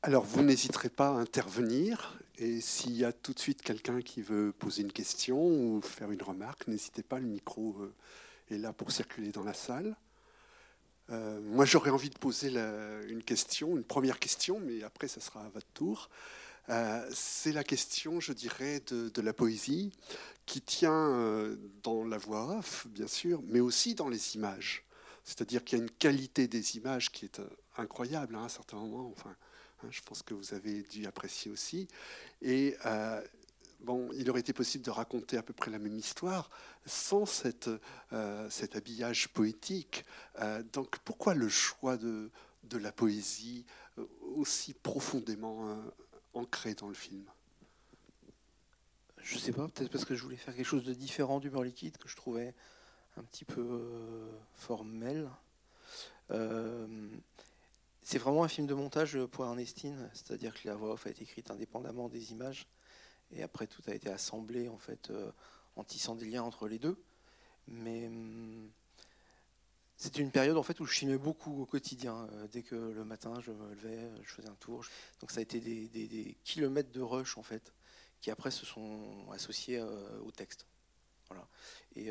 Alors, vous n'hésiterez pas à intervenir. Et s'il y a tout de suite quelqu'un qui veut poser une question ou faire une remarque, n'hésitez pas, le micro euh, est là pour circuler dans la salle. Euh, moi, j'aurais envie de poser une question, une première question, mais après, ça sera à votre tour. Euh, c'est la question, je dirais, de, la poésie, qui tient dans la voix off, bien sûr, mais aussi dans les images. C'est-à-dire qu'il y a une qualité des images qui est incroyable hein, à un certain moment. Enfin, je pense que vous avez dû apprécier aussi. Et euh, bon, il aurait été possible de raconter à peu près la même histoire sans cette, euh, cet habillage poétique. Euh, donc pourquoi le choix de, de la poésie aussi profondément ancré dans le film? Je ne sais pas, peut-être parce que je voulais faire quelque chose de différent du beurre liquide que je trouvais un petit peu formel. C'est vraiment un film de montage pour Ernestine, c'est-à-dire que la voix off a été écrite indépendamment des images, et après tout a été assemblé en fait euh, en tissant des liens entre les deux. Mais hum, c'était une période en fait où je filmais beaucoup au quotidien. Euh, dès que le matin je me levais, je faisais un tour. Donc ça a été des, kilomètres de rush en fait, qui après se sont associés euh, au texte. Voilà. Et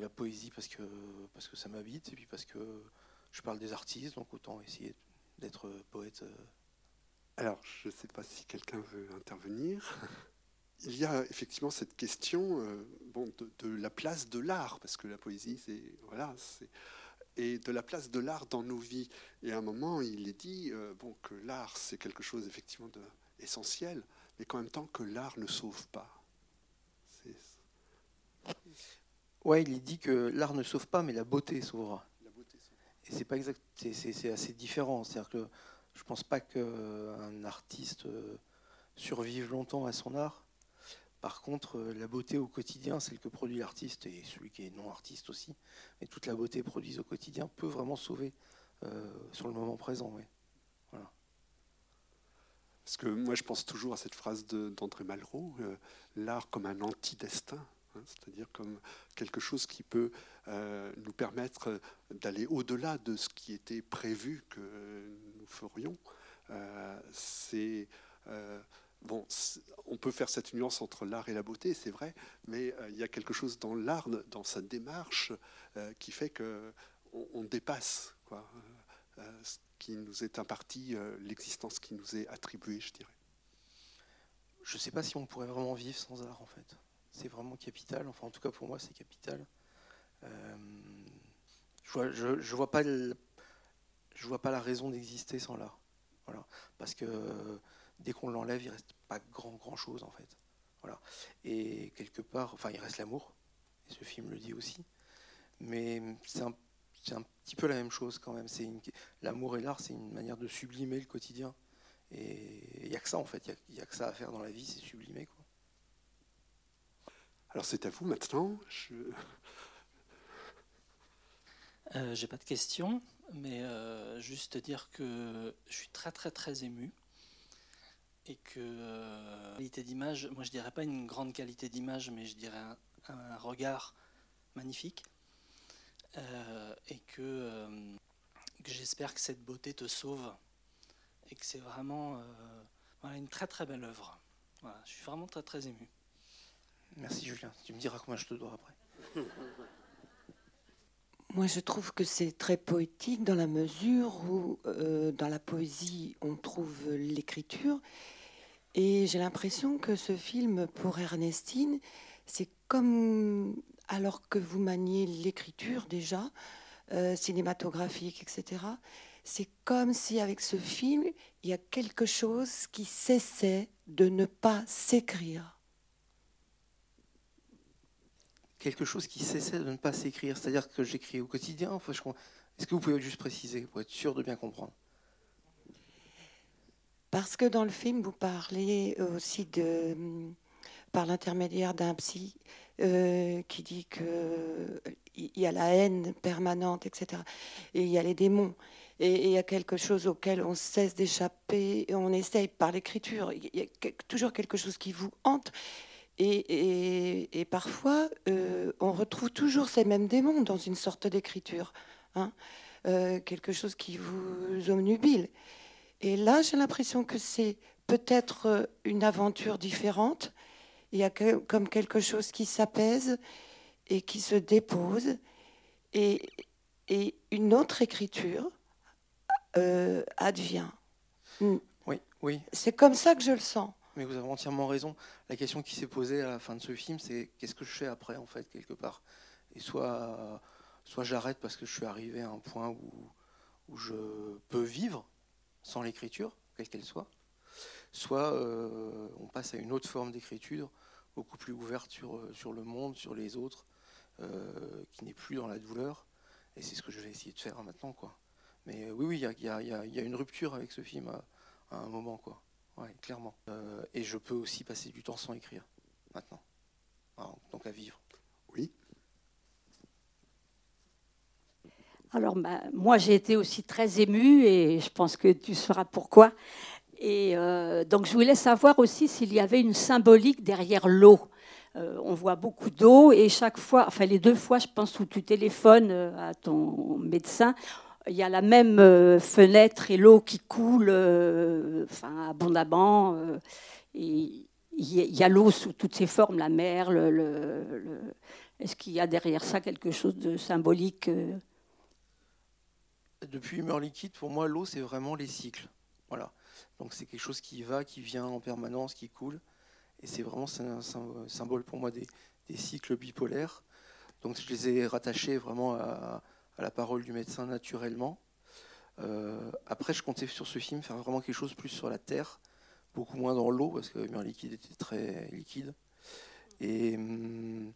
la poésie parce que parce que ça m'habite et puis parce que je parle des artistes, donc autant essayer d'être poète. Euh. Alors, je ne sais pas si quelqu'un veut intervenir. Il y a effectivement cette question euh, bon, de, la place de l'art, parce que la poésie, c'est voilà, et de la place de l'art dans nos vies. Et à un moment, il est dit euh, bon que l'art, c'est quelque chose effectivement d'essentiel, mais qu'en même temps que l'art ne sauve pas. Ouais, il est dit que l'art ne sauve pas, mais la beauté sauvera c'est pas exact, c'est assez différent. C'est-à-dire que je pense pas qu'un artiste euh, survive longtemps à son art. Par contre, euh, la beauté au quotidien, celle que produit l'artiste et celui qui est non artiste aussi, mais toute la beauté produite au quotidien peut vraiment sauver euh, sur le moment présent. Oui. Parce que moi, je pense toujours à cette phrase d'André Malraux, l'art comme un anti-destin. Hein, c'est-à-dire comme quelque chose qui peut euh, nous permettre d'aller au-delà de ce qui était prévu que nous ferions. Euh, c'est euh, bon, on peut faire cette nuance entre l'art et la beauté, c'est vrai, mais il y a quelque chose dans l'art, dans sa démarche, qui fait que on, dépasse quoi, ce qui nous est imparti, l'existence qui nous est attribuée, je dirais. Je ne sais pas si on pourrait vraiment vivre sans art, en fait c'est vraiment capital. Enfin, en tout cas, pour moi, c'est capital. Euh, je vois, je, vois pas je vois pas la raison d'exister sans l'art. Voilà. Parce que dès qu'on l'enlève, il reste pas grand grand chose en fait. Voilà. Et quelque part, enfin, il reste l'amour. Et ce film le dit aussi. Mais c'est un, un, petit peu la même chose quand même. C'est l'amour et l'art, c'est une manière de sublimer le quotidien. Et il n'y a que ça en fait. Il n'y a, que ça à faire dans la vie, c'est sublimer. Alors c'est à vous maintenant. Je... Euh, j'ai pas de questions, mais euh, juste dire que je suis très très très ému et que euh, qualité d'image, moi je dirais pas une grande qualité d'image, mais je dirais un, regard magnifique et que, j'espère que cette beauté te sauve et que c'est vraiment une très très belle œuvre. je suis vraiment très très ému. Merci Julien. Tu me diras combien je te dois après. Moi, je trouve que c'est très poétique dans la mesure où, euh, dans la poésie, on trouve l'écriture. Et j'ai l'impression que ce film, pour Ernestine, c'est comme alors que vous maniez l'écriture déjà, euh, cinématographique, etc. C'est comme si avec ce film, il y a quelque chose qui cessait de ne pas s'écrire. Quelque chose qui cessait de ne pas s'écrire, c'est-à-dire que j'écris au quotidien. Est-ce que vous pouvez juste préciser pour être sûr de bien comprendre Parce que dans le film, vous parlez aussi de, par l'intermédiaire d'un psy euh, qui dit que il y a la haine permanente, etc. Et il y a les démons. Et il y a quelque chose auquel on cesse d'échapper, on essaye par l'écriture. Il y a toujours quelque chose qui vous hante. Et, parfois, euh, on retrouve toujours ces mêmes démons dans une sorte d'écriture, hein. euh, quelque chose qui vous omnubile. Et là, j'ai l'impression que c'est peut-être euh, une aventure différente. Il y a comme quelque chose qui s'apaise et qui se dépose. Et, et une autre écriture euh, advient. Hmm. Oui, oui. C'est comme ça que je le sens. Mais vous avez entièrement raison. La question qui s'est posée à la fin de ce film, c'est qu'est-ce que je fais après, en fait, quelque part? Et soit, soit j'arrête parce que je suis arrivé à un point où, où je peux vivre sans l'écriture, quelle qu'elle soit, soit euh, on passe à une autre forme d'écriture, beaucoup plus ouverte sur, euh, sur le monde, sur les autres, euh, qui n'est plus dans la douleur. Et c'est ce que je vais essayer de faire maintenant. Quoi. Mais oui, oui, il y, y a, une rupture avec ce film à, un moment. quoi. Ouais, clairement. Euh, et je peux aussi passer du temps sans écrire, maintenant. donc à vivre. Oui. Alors, bah, moi, j'ai été aussi très émue et je pense que tu sauras pourquoi. Et euh, donc, je voulais savoir aussi s'il y avait une symbolique derrière l'eau. Euh, on voit beaucoup d'eau et chaque fois, enfin les deux fois, je pense, où tu téléphones à ton médecin, il y a la même euh, fenêtre et l'eau qui coule euh, enfin, abondamment. Euh, il y a l'eau sous toutes ses formes, la mer. Est-ce qu'il y a derrière ça quelque chose de symbolique Depuis Humeur liquide, pour moi, l'eau, c'est vraiment les cycles. Voilà. Donc c'est quelque chose qui va, qui vient en permanence, qui coule. Et c'est vraiment un symbole pour moi des, des, cycles bipolaires. Donc je les ai rattachés vraiment à, à la parole du médecin naturellement. Euh, après, je comptais sur ce film faire vraiment quelque chose plus sur la terre, beaucoup moins dans l'eau, parce que le liquide était très liquide. Et, hum,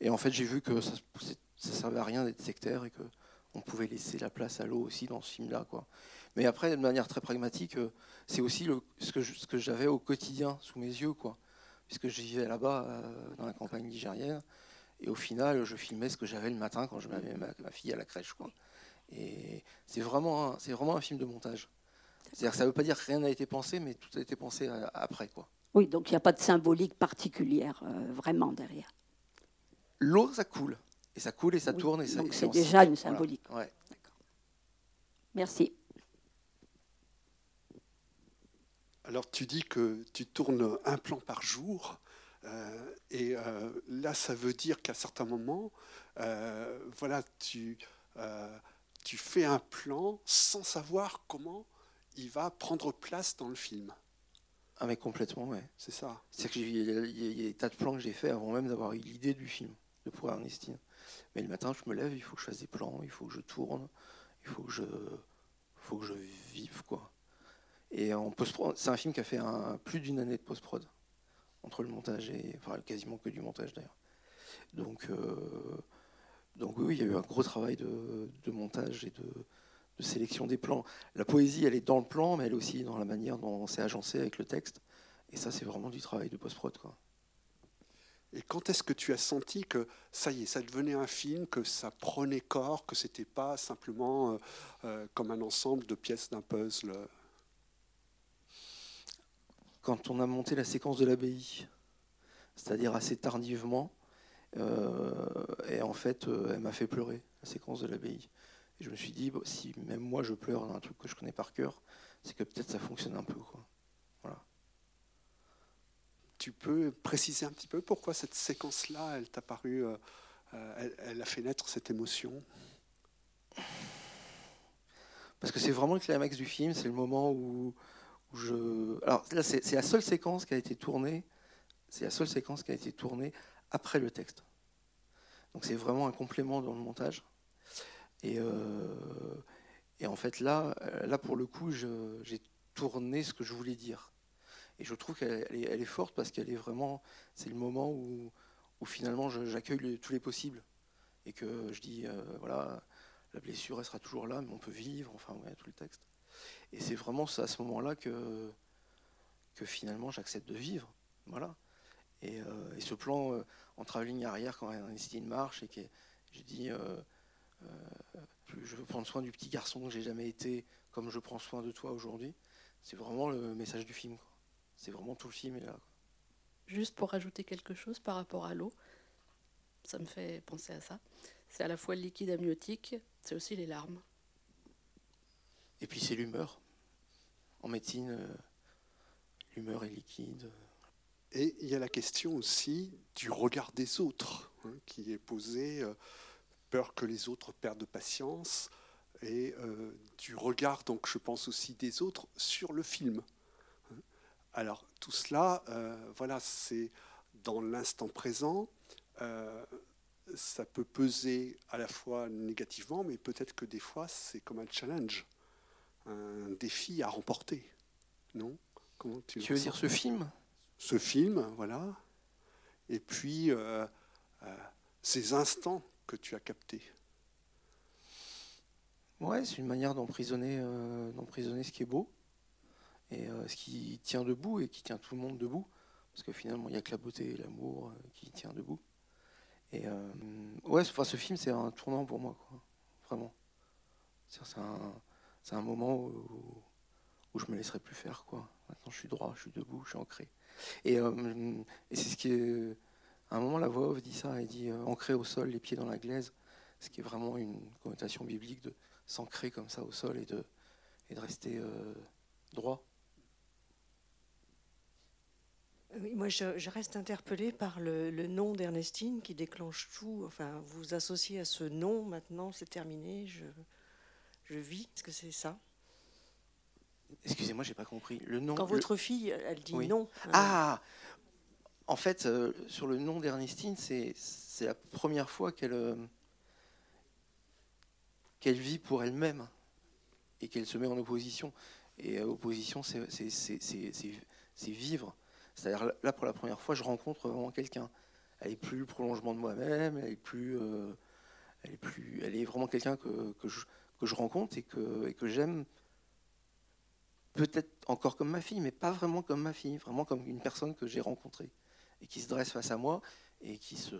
et en fait, j'ai vu que ça ne servait à rien d'être sectaire et qu'on pouvait laisser la place à l'eau aussi dans ce film-là. Mais après, de manière très pragmatique, euh, c'est aussi ce que, que j'avais au quotidien sous mes yeux, puisque je vivais là-bas, euh, dans la campagne nigérienne. Et au final, je filmais ce que j'avais le matin quand je m'avais ma, fille à la crèche. Quoi. Et c'est vraiment, c'est vraiment un film de montage. C'est-à-dire ça ne veut pas dire que rien n'a été pensé, mais tout a été pensé euh, après. Quoi. Oui, donc il n'y a pas de symbolique particulière euh, vraiment derrière. L'eau, ça coule. Et ça coule et ça tourne. Et ça, donc c'est déjà une symbolique. Ouais. Merci. Alors tu dis que tu tournes un plan par jour. Euh, et euh, là, ça veut dire qu'à certains moments, euh, voilà, tu, tu fais un plan sans savoir comment il va prendre place dans le film. Ah mais complètement, ouais. C'est ça. C'est qu'il y, a des tas de plans que j'ai fait avant même d'avoir eu l'idée du film, de pouvoir Ernestine. Mais le matin, je me lève, il faut que je fasse des plans, il faut que je tourne, il faut que je, faut que je vive, quoi. Et en post c'est un film qui a fait un, plus d'une année de post-prod entre le montage et enfin quasiment que du montage d'ailleurs. Donc, euh, donc oui, il y a eu un gros travail de, montage et de, sélection des plans. La poésie, elle est dans le plan, mais elle est aussi dans la manière dont c'est agencé avec le texte. Et ça, c'est vraiment du travail de post-prod. Et quand est-ce que tu as senti que ça y est, ça devenait un film, que ça prenait corps, que c'était pas simplement euh, euh, comme un ensemble de pièces d'un puzzle quand on a monté la séquence de l'abbaye, c'est-à-dire assez tardivement. Euh, et en fait, euh, elle m'a fait pleurer, la séquence de l'abbaye. Et je me suis dit, si même moi je pleure dans un truc que je connais par cœur, c'est que peut-être ça fonctionne un peu. Quoi. Voilà. Tu peux préciser un petit peu pourquoi cette séquence-là, elle t'a paru, euh, elle, elle, a fait naître cette émotion? Parce que c'est vraiment le climax du film, c'est le moment où, Alors là, c'est la seule séquence qui a été tournée. C'est la seule séquence qui a été tournée après le texte. Donc c'est vraiment un complément dans le montage. Et, euh, en fait là, là pour le coup, j'ai tourné ce que je voulais dire. Et je trouve qu'elle est, forte parce qu'elle est vraiment, c'est le moment où, où finalement j'accueille tous les possibles et que je dis euh, voilà, la blessure elle sera toujours là, mais on peut vivre. Enfin, ouais, tout le texte. Et c'est vraiment à ce moment-là que, finalement j'accepte de vivre. Voilà. Et, euh, ce plan euh, en travelling arrière, quand Ernestine marche, et que j'ai dit euh, je veux prendre soin du petit garçon que j'ai jamais été, comme je prends soin de toi aujourd'hui, c'est vraiment le message du film. C'est vraiment tout le film est là. Juste pour rajouter quelque chose par rapport à l'eau, ça me fait penser à ça. C'est à la fois le liquide amniotique, c'est aussi les larmes. Et puis c'est l'humeur. en médecine, l'humeur est liquide. Et il y a la question aussi du regard des autres hein, qui est posée, peur que les autres perdent patience, et du regard, donc je pense aussi des autres, sur le film. Alors tout cela, voilà, c'est dans l'instant présent, euh, ça peut peser à la fois négativement, mais peut-être que des fois, c'est comme un challenge, un défi à remporter. Non? Comment tu, veux dire ce film? Ce film, voilà. Et puis, euh, euh, ces instants que tu as captés. Ouais, c'est une manière d'emprisonner, d'emprisonner ce qui est beau et ce qui tient debout et qui tient tout le monde debout. Parce que finalement, il n'y a que la beauté et l'amour qui tient debout. Et euh, ouais, enfin, ce film, c'est un tournant pour moi, quoi. Vraiment. C'est un, un, moment où, où, je me laisserai plus faire, quoi. Maintenant, je suis droit, je suis debout, je suis ancré. Et, euh, et c'est ce qui est. À un moment, la voix off dit ça, elle dit euh, ancré au sol, les pieds dans la glaise, ce qui est vraiment une connotation biblique de s'ancrer comme ça au sol et de, et de rester droit. Oui, moi, je, reste interpellée par le, nom d'Ernestine qui déclenche tout. Enfin, vous associez à ce nom maintenant, c'est terminé, je, je vis. Est-ce que c'est ça Excusez-moi, j'ai pas compris. Le nom. Quand votre fille, elle dit non. Euh, ah En fait, euh, sur le nom d'Ernestine, c'est la première fois qu'elle euh, qu'elle vit pour elle-même et qu'elle se met en opposition. Et opposition, c'est vivre. C'est-à-dire là, pour la première fois, je rencontre vraiment quelqu'un. Elle est plus le prolongement de moi-même, elle est plus, euh, elle est plus, elle est vraiment quelqu'un que, que, je, que, je, rencontre et que, et que j'aime. Peut-être encore comme ma fille, mais pas vraiment comme ma fille, vraiment comme une personne que j'ai rencontrée et qui se dresse face à moi et qui se,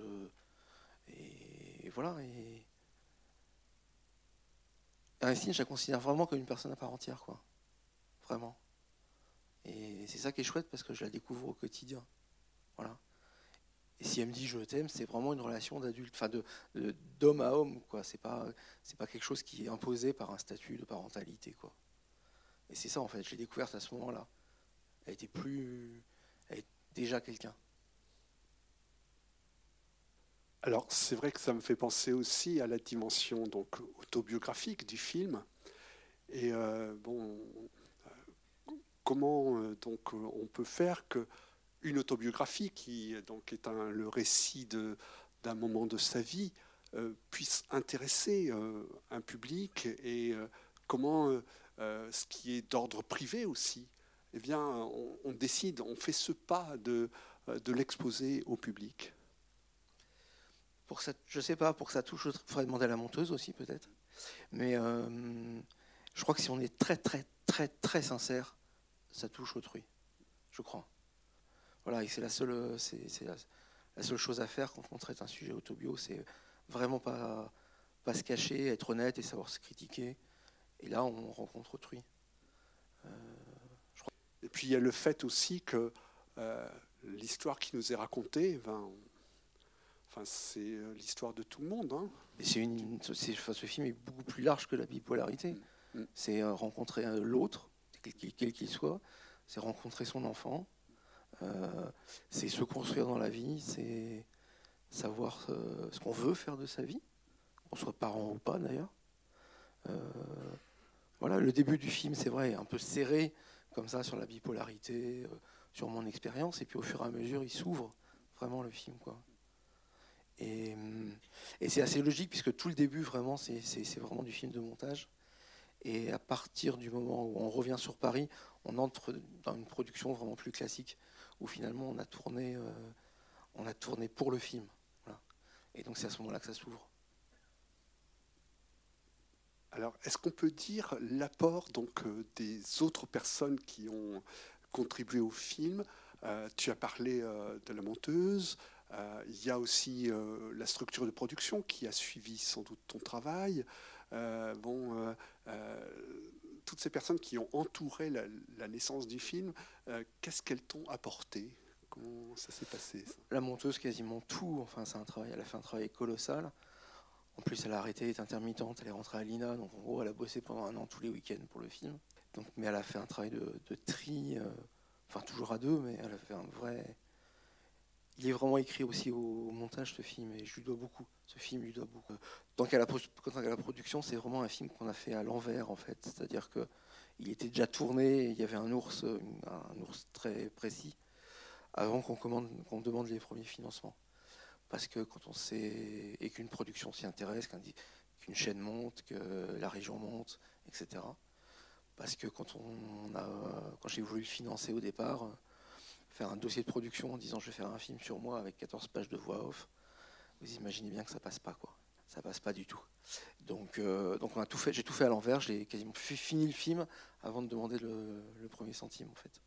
et, voilà. Et Ernestine, je la considère vraiment comme une personne à part entière, quoi. Vraiment. Et c'est ça qui est chouette parce que je la découvre au quotidien. Voilà. Et si elle me dit je t'aime, c'est vraiment une relation d'adulte, enfin de, d'homme à homme, quoi. C'est pas, pas quelque chose qui est imposé par un statut de parentalité, quoi. Et c'est ça en fait, je l'ai découverte à ce moment-là. Elle était plus, elle est déjà quelqu'un. Alors c'est vrai que ça me fait penser aussi à la dimension donc autobiographique du film. Et euh, bon, comment euh, donc euh, on peut faire que une autobiographie qui donc est le récit d'un moment de sa vie euh, puisse intéresser un public et comment ce qui est d'ordre privé aussi, eh bien, on, décide, on fait ce pas de, l'exposer au public. Pour ça, je sais pas, pour que ça touche, il faudrait demander à la monteuse aussi peut-être. Mais je crois que si on est très très très très sincère, ça touche autrui, je crois. Voilà, et c'est la seule, c'est, la, seule chose à faire quand on traite un sujet autobio, c'est vraiment pas, pas se cacher, être honnête et savoir se critiquer. Et là, on rencontre autrui. Euh, et puis il y a le fait aussi que euh, l'histoire qui nous est racontée, ben, enfin, c'est euh, l'histoire de tout le monde. Hein. c'est une, ce film est beaucoup plus large que la bipolarité. Mm. Mm. C'est rencontrer l'autre quel qu'il soit, c'est rencontrer son enfant, euh, c'est se construire dans la vie, c'est savoir euh, ce qu'on veut faire de sa vie, qu'on soit parent ou pas d'ailleurs. Euh, voilà, le début du film, c'est vrai, un peu serré comme ça sur la bipolarité, sur mon expérience, et puis au fur et à mesure, il s'ouvre vraiment le film, quoi. Et, et c'est assez logique puisque tout le début, vraiment, c'est vraiment du film de montage. Et à partir du moment où on revient sur Paris, on entre dans une production vraiment plus classique, où finalement on a tourné, euh, on a tourné pour le film. Et donc c'est à ce moment-là que ça s'ouvre. Alors, est-ce qu'on peut dire l'apport donc euh, des autres personnes qui ont contribué au film? Euh, Tu as parlé de la monteuse. Il y a aussi la structure de production qui a suivi sans doute ton travail. Euh, bon, euh, euh, toutes ces personnes qui ont entouré la, naissance du film, qu'est-ce qu'elles t'ont apporté? Comment ça s'est passé La monteuse, quasiment tout. Enfin, c'est un travail. Elle a fait un travail colossal. En plus, elle a arrêté, elle est intermittente, elle est rentrée à l'INA, donc en gros, elle a bossé pendant un an tous les week-ends pour le film. Donc, mais elle a fait un travail de, tri, enfin toujours à deux, mais elle a fait un vrai. Il est vraiment écrit aussi au, montage ce film et je lui dois beaucoup. Ce film lui doit beaucoup. Tant qu'à la, production, c'est vraiment un film qu'on a fait à l'envers en fait. C'est-à-dire que il était déjà tourné, il y avait un ours, un ours très précis avant qu'on demande les premiers financements. Parce que quand on sait et qu'une production s'y intéresse, qu'une chaîne monte, que la région monte, etc. Parce que quand on a, quand j'ai voulu financer au départ, faire un dossier de production en disant je vais faire un film sur moi avec 14 pages de voix off, vous imaginez bien que ça passe pas quoi. Ça passe pas du tout. Donc, euh, donc on a tout fait, j'ai tout fait à l'envers, j'ai quasiment fini le film avant de demander le, le premier centime en fait.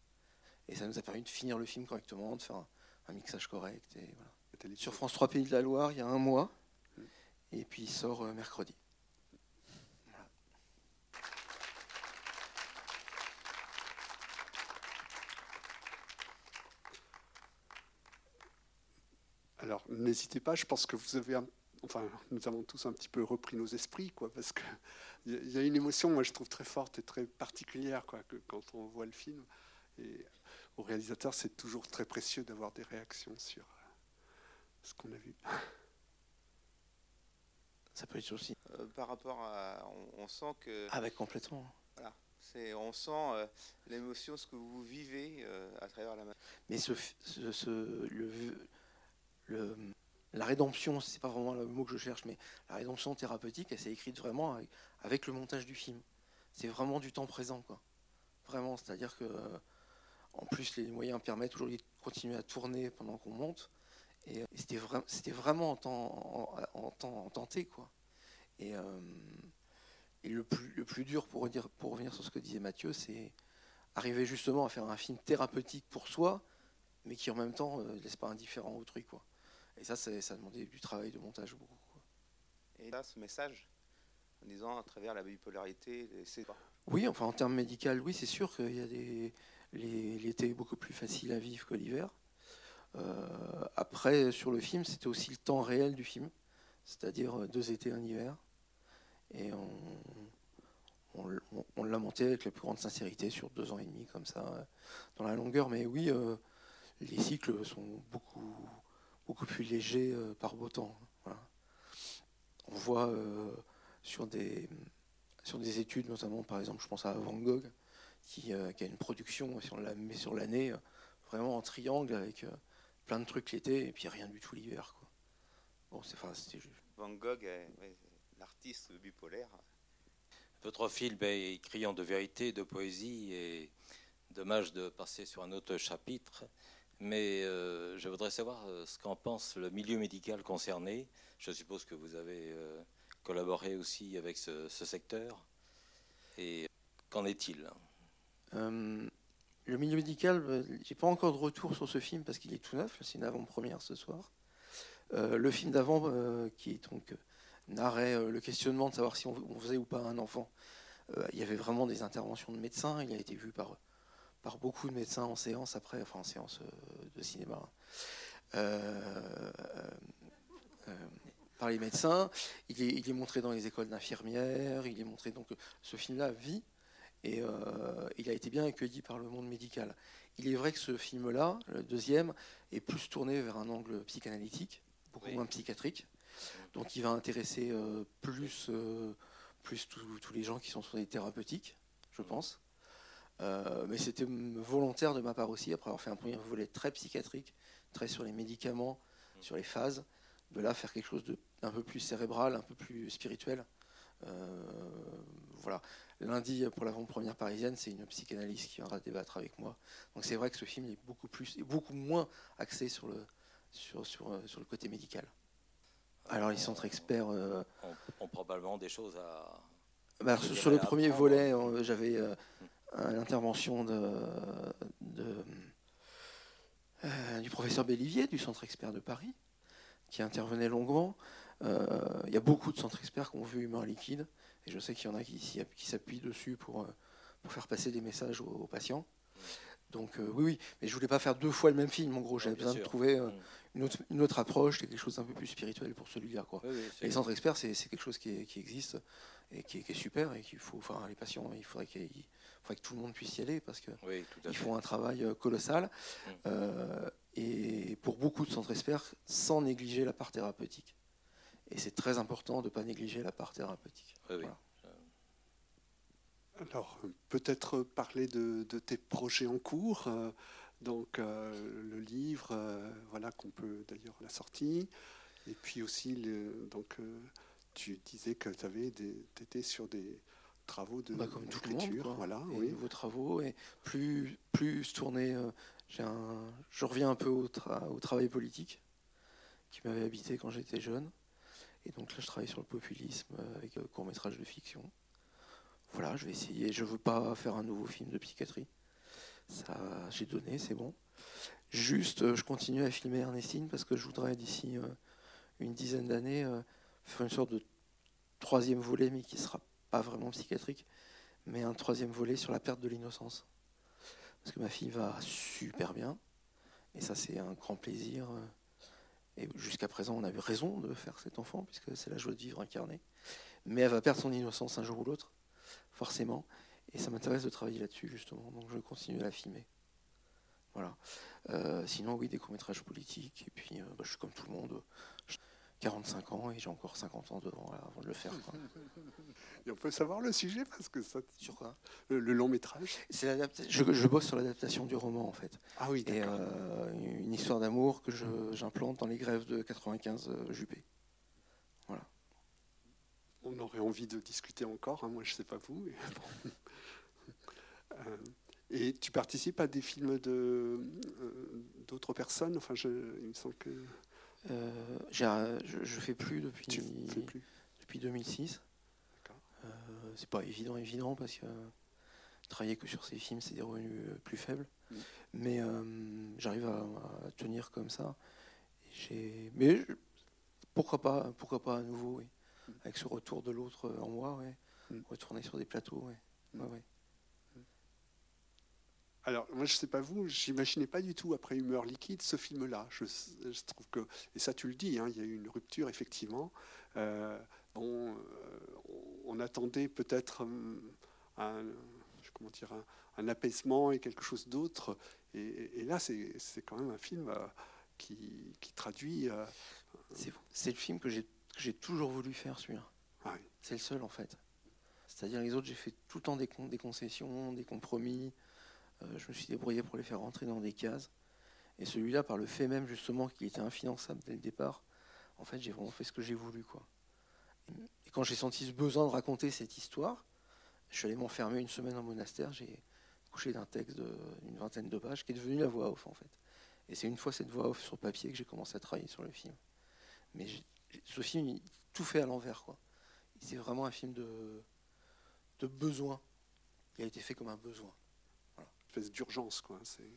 Et ça nous a permis de finir le film correctement, de faire un, mixage correct. Et voilà. Sur France 3 Pays de la Loire, il y a un mois. Mm. Et puis il sort euh, mercredi. Alors, n'hésitez pas, je pense que vous avez, enfin, nous avons tous un petit peu repris nos esprits, quoi, parce qu'il y a une émotion, moi, je trouve très forte et très particulière, quoi, que quand on voit le film. Et au réalisateur, c'est toujours très précieux d'avoir des réactions sur euh, ce qu'on a vu. Ça peut être aussi. Euh, par rapport à. On, sent que. Avec complètement. Voilà. C'est, on sent euh, l'émotion, ce que vous vivez à travers la. Mais ce, ce, le, la rédemption, c'est pas vraiment le mot que je cherche, mais la rédemption thérapeutique, elle s'est écrite vraiment avec, le montage du film. C'est vraiment du temps présent, quoi. Vraiment, c'est-à-dire que en plus, les moyens permettent aujourd'hui de continuer à tourner pendant qu'on monte. Et, c'était, vraiment en temps, en, temps tenté. Quoi. Et, euh, le, plus, dur, pour, revenir sur ce que disait Mathieu, c'est arriver justement à faire un film thérapeutique pour soi, mais qui en même temps ne euh, laisse pas indifférent au truc. Quoi. Et ça, ça a demandé du travail de montage beaucoup. Et là, ce message, en disant à travers la bipolarité, c'est... Oui, enfin en termes médicaux, oui, c'est sûr qu'il y a des l'été est beaucoup plus facile à vivre que l'hiver. Euh, après, sur le film, c'était aussi le temps réel du film, c'est-à-dire euh, deux étés, un hiver. Et on, on, l'a monté avec la plus grande sincérité sur deux ans et demi, comme ça, euh, dans la longueur. Mais oui, les cycles sont beaucoup, beaucoup plus légers par beau temps. On voit sur, des, sur des études, notamment par exemple, je pense à Van Gogh, euh, qui, a une production, si on la met sur l'année, euh, vraiment en triangle avec euh, plein de trucs l'été et puis rien du tout l'hiver. Bon, c'est enfin, Van Gogh, l'artiste bipolaire. Votre film est criant de vérité, de poésie, et dommage de passer sur un autre chapitre. Mais je voudrais savoir ce qu'en pense le milieu médical concerné. Je suppose que vous avez collaboré aussi avec ce, secteur. Et qu'en est-il? Euh, le milieu médical, euh, j'ai pas encore de retour sur ce film parce qu'il est tout neuf. C'est une avant-première ce soir. Euh, le film d'avant, qui donc narrait le questionnement de savoir si on, faisait ou pas un enfant, il y avait vraiment des interventions de médecins. Il a été vu par, par beaucoup de médecins en séance après, enfin en séance de cinéma. par les médecins, il est, il est montré dans les écoles d'infirmières, il est montré donc ce film-là vit et euh, il a été bien accueilli par le monde médical. Il est vrai que ce film-là, le deuxième, est plus tourné vers un angle psychanalytique, beaucoup moins psychiatrique. Donc il va intéresser euh, plus, euh, plus tous les gens qui sont sur des thérapeutiques, je mm. Pense. mais c'était volontaire de ma part aussi, après avoir fait un premier volet très psychiatrique, très sur les médicaments, mm. sur les phases, de là faire quelque chose d'un peu plus cérébral, un peu plus spirituel. voilà. Lundi, pour l'avant-première parisienne, c'est une psychanalyste qui viendra débattre avec moi. Donc c'est vrai que ce film est beaucoup, plus, et beaucoup moins axé sur le, sur, sur, euh, sur le côté médical. Alors les centres experts... Euh, ont, probablement des choses à... Bah, sur le premier volet, euh, j'avais l'intervention de, du professeur Bellivier du centre expert de Paris, qui intervenait longuement. Il y a beaucoup de centres experts qui ont vu Humain Liquide. Et je sais qu'il y en a qui, qui s'appuient dessus pour, euh, pour faire passer des messages aux, patients. Donc euh, oui, oui, mais je voulais pas faire deux fois le même film. En gros, j'avais besoin de trouver euh, mm. une, autre, une, autre, approche, quelque chose d'un peu plus spirituel pour celui-là. Quoi. les centres experts, c'est quelque chose qui, qui, existe et qui, est super et qu'il faut. Enfin, les patients, il faudrait qu'ils faudrait que tout le monde puisse y aller parce que Oui, tout à ils fait. font un travail euh, colossal. Mm. Euh, et pour beaucoup de centres experts, sans négliger la part thérapeutique. Et c'est très important de ne pas négliger la part thérapeutique. Oui, oui. Voilà. Alors, peut-être parler de, de tes projets en cours. euh, donc, euh, le livre, euh, voilà, qu'on peut d'ailleurs la sortie. Et puis aussi, le- donc, euh, tu disais que tu étais sur des travaux de Bah, comme tout le monde, d'écriture, quoi. Voilà, et oui. nouveaux travaux et plus plus tourné. euh, un, je reviens un peu au, tra- au travail politique qui m'avait habité quand j'étais jeune. Et donc là, je travaille sur le populisme euh, avec euh, court métrage de fiction. Voilà, je vais essayer. Je veux pas faire un nouveau film de psychiatrie. Ça, j'ai donné, c'est bon. Juste, je continue à filmer Ernestine parce que je voudrais d'ici une dizaine d'années faire une sorte de troisième volet, mais qui sera pas vraiment psychiatrique, mais un troisième volet sur la perte de l'innocence. Parce que ma fille va super bien, et ça c'est un grand plaisir. euh, Et jusqu'à présent, on a eu raison de faire cet enfant, puisque c'est la joie de vivre incarnée. Mais elle va perdre son innocence un jour ou l'autre, forcément. Et ça m'intéresse de travailler là-dessus, justement. Donc je continue à la filmer. Voilà. Euh, sinon, oui, des courts-métrages politiques. Et puis, euh, bah, je suis comme tout le monde. 45 ans et j'ai encore 50 ans devant avant de le faire. quoi. Et on peut savoir le sujet parce que ça, Sur quoi? le, le long métrage? C'est je, je bosse sur l'adaptation du roman, en fait. Ah oui, Et d'accord. euh, une histoire d'amour que j'implante dans les grèves de 95 euh, Juppé. On aurait envie de discuter encore. hein, moi, je sais pas vous. mais bon. Euh, et tu participes à des films de d'autres personnes? Enfin, je, il me semble que Euh, je, je fais plus depuis, tu fais plus. depuis 2006. D'accord. Euh, c'est pas évident, évident, parce que travailler que sur ces films, c'est des revenus euh, plus faibles. Mm. Mais euh, j'arrive à, à tenir comme ça. Mais je- pourquoi pas, pourquoi pas à nouveau, oui. Mm. Avec ce retour de l'autre euh, en moi, ouais. Mm. retourner sur des plateaux. Ouais, ouais. Alors, moi, je sais pas vous, j'imaginais pas du tout après Humeur liquide ce film-là. Je, je trouve que, et ça tu le dis, hein, il y a eu une rupture effectivement. Euh, euh, on, on attendait peut-être hum, un, comment dire, un, un apaisement et quelque chose d'autre. Et, et là, c'est c'est quand même un film euh, qui, qui traduit. euh, C'est- C'est le film que j'ai que j'ai toujours voulu faire, celui-là. ah oui. C'est le seul, en fait. C'est-à-dire les autres, j'ai fait tout le temps des, con- des concessions, des compromis. Euh, je me suis débrouillé pour les faire rentrer dans des cases. Et celui-là, par le fait même, justement, qu'il était infinançable dès le départ, en fait, j'ai vraiment fait ce que j'ai voulu, quoi. Et quand j'ai senti ce besoin de raconter cette histoire, je suis allé m'enfermer une semaine en monastère. J'ai couché d'un texte d'une vingtaine de pages qui est devenu la voix off, en fait. Et c'est une fois cette voix off sur papier que j'ai commencé à travailler sur le film. Mais ce film, il tout fait à l'envers, quoi. C'est vraiment un film de, de besoin. Il a été fait comme un besoin. Espèce d'urgence, quoi. C'est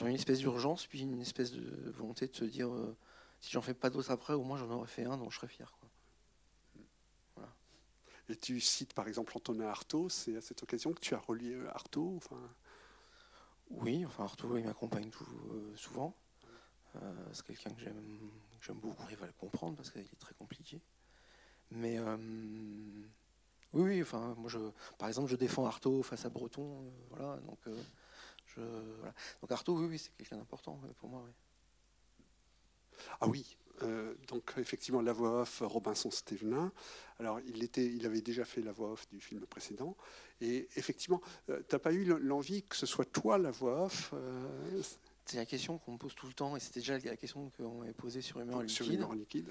une espèce d'urgence, puis une espèce de volonté de se dire euh, si j'en fais pas d'autres après, au moins j'en aurais fait un dont je serais fier. Quoi. Et tu cites par exemple Antonin Artaud, c'est à cette occasion que tu as relié euh, Artaud. Enfin, Oui, enfin Arthur, il m'accompagne tout, euh, souvent. Euh, c'est quelqu'un que j'aime, que j'aime beaucoup. J'arrive à le comprendre parce qu'il est très compliqué. Mais oui, oui, enfin, moi, je, par exemple, je défends Artaud face à Breton. euh, voilà, donc, euh, je, voilà. donc Artaud, oui, oui, c'est quelqu'un d'important ouais, pour moi. oui. Ah oui, euh, donc effectivement la voix off Robinson Stevenin. Alors il, était, il avait déjà fait la voix off du film précédent. Et effectivement, euh, t'as pas eu l'envie que ce soit toi la voix off euh, C'est la question qu'on me pose tout le temps, et c'était déjà la question qu'on m'avait posée sur Humeur sur Liquide. Humeur liquide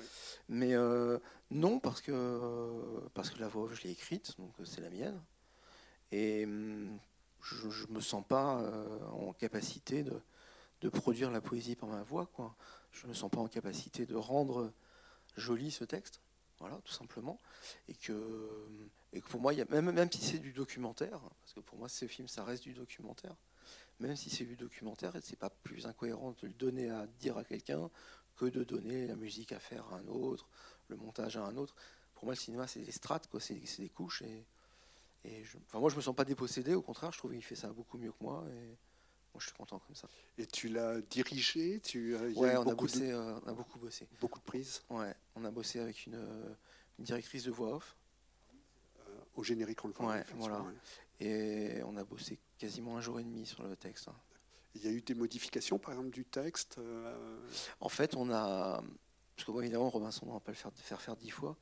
Mais euh, non, parce que, euh, parce que la voix off, je l'ai écrite, donc euh, c'est la mienne. Et hum, je ne me sens pas en capacité de, de produire la poésie par ma voix. Quoi. Je ne me sens pas en capacité de rendre joli ce texte, voilà, tout simplement. Et que, et que pour moi, il y a, même, même si c'est du documentaire, parce que pour moi, ce film, ça reste du documentaire, même si c'est du documentaire, c'est pas plus incohérent de le donner à dire à quelqu'un que de donner la musique à faire à un autre, le montage à un autre. Pour moi, le cinéma, c'est des strates, quoi, c'est des couches. Et, et je, enfin, moi, je me sens pas dépossédé, au contraire, je trouve qu'il fait ça beaucoup mieux que moi. Et moi, je suis content comme ça. Et tu l'as dirigé tu, euh, y Ouais, on a, beaucoup, bossé, de, euh, on a beaucoup bossé. beaucoup de prises. Ouais, on a bossé avec une, euh, une directrice de voix off. Au générique, on le voit. Ouais, voilà. Et on a bossé quasiment un jour et demi sur le texte. hein. Il y a eu des modifications, par exemple, du texte euh, En fait, on a. Parce que, bon, évidemment, Robinson, on ne va pas le faire, faire faire dix fois.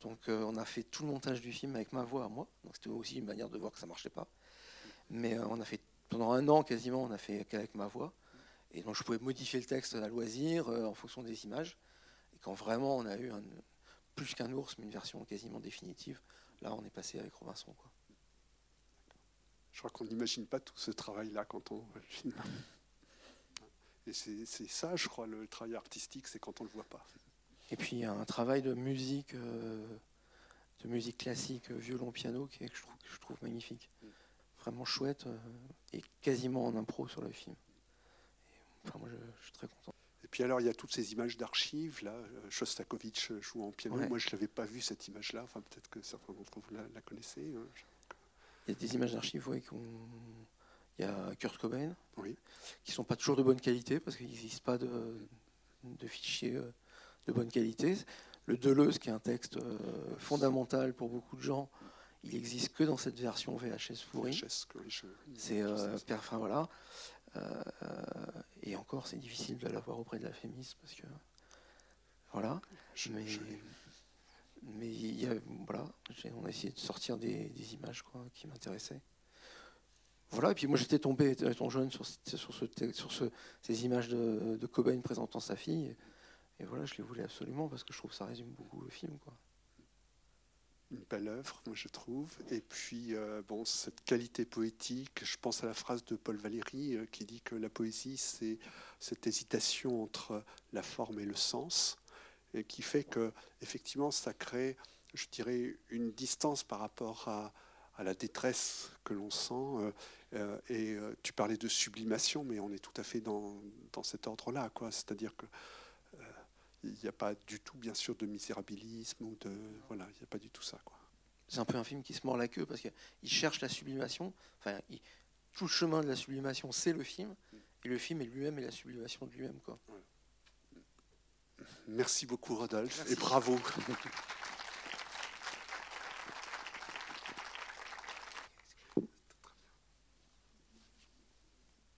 Donc, euh, on a fait tout le montage du film avec ma voix à moi. Donc, c'était aussi une manière de voir que ça ne marchait pas. Mais euh, on a fait. Pendant un an, quasiment, on a fait qu'avec ma voix. Et donc, je pouvais modifier le texte à loisir en fonction des images. Et quand vraiment on a eu un, plus qu'un ours, mais une version quasiment définitive, là, on est passé avec Robinson. Quoi. Je crois qu'on n'imagine pas tout ce travail-là quand on voit le film. Et c'est ça, je crois, le travail artistique, c'est quand on ne le voit pas. Et puis, il y a un travail de musique, euh, de musique classique, euh, violon-piano, qui est, que, je trouve, que je trouve magnifique. Vraiment chouette euh, et quasiment en impro sur le film. Et, enfin, moi, je, je suis très content. Puis alors, il y a toutes ces images d'archives, là, euh, Shostakovich jouant en piano. Ouais. Moi, je ne l'avais pas vu, cette image-là. Enfin, peut-être que certains d'entre vous la, la connaissez. hein. Il y a des images d'archives, ouais, qu'on- il y a Kurt Cobain, Oui. qui sont pas toujours de bonne qualité, parce qu'il n'existe pas de, de fichiers euh, de bonne qualité. Le Deleuze, qui est un texte euh, fondamental pour beaucoup de gens, il existe que dans cette version VHS pourrie. VHS, je- C'est euh, enfin, voilà. Euh, et encore, c'est difficile de l'avoir auprès de la Fémis parce que voilà. Mais je- mais il y a, voilà, on a essayé de sortir des, des images quoi, qui m'intéressaient. Voilà. Et puis moi, j'étais tombé étant jeune sur, ce- sur, ce, te- sur ce- ces images de, de Cobain présentant sa fille. Et, et voilà, je les voulais absolument parce que je trouve que ça résume beaucoup le film. Quoi. Une belle œuvre, moi je trouve. Et puis, euh, bon, cette qualité poétique, je pense à la phrase de Paul Valéry euh, qui dit que la poésie, c'est cette hésitation entre la forme et le sens, et qui fait que, effectivement, ça crée, je dirais, une distance par rapport à, la détresse que l'on sent. euh, et tu parlais de sublimation, mais on est tout à fait dans, dans cet ordre-là, quoi. C'est-à-dire que il n'y a pas du tout, bien sûr, de misérabilisme ou de voilà, il n'y a pas du tout ça, quoi. c'est un peu un film qui se mord la queue parce qu'il cherche la sublimation. Enfin, il- tout le chemin de la sublimation, c'est le film. Et le film est lui-même et la sublimation de lui-même. quoi. Merci beaucoup, Rodolphe, Merci. et bravo.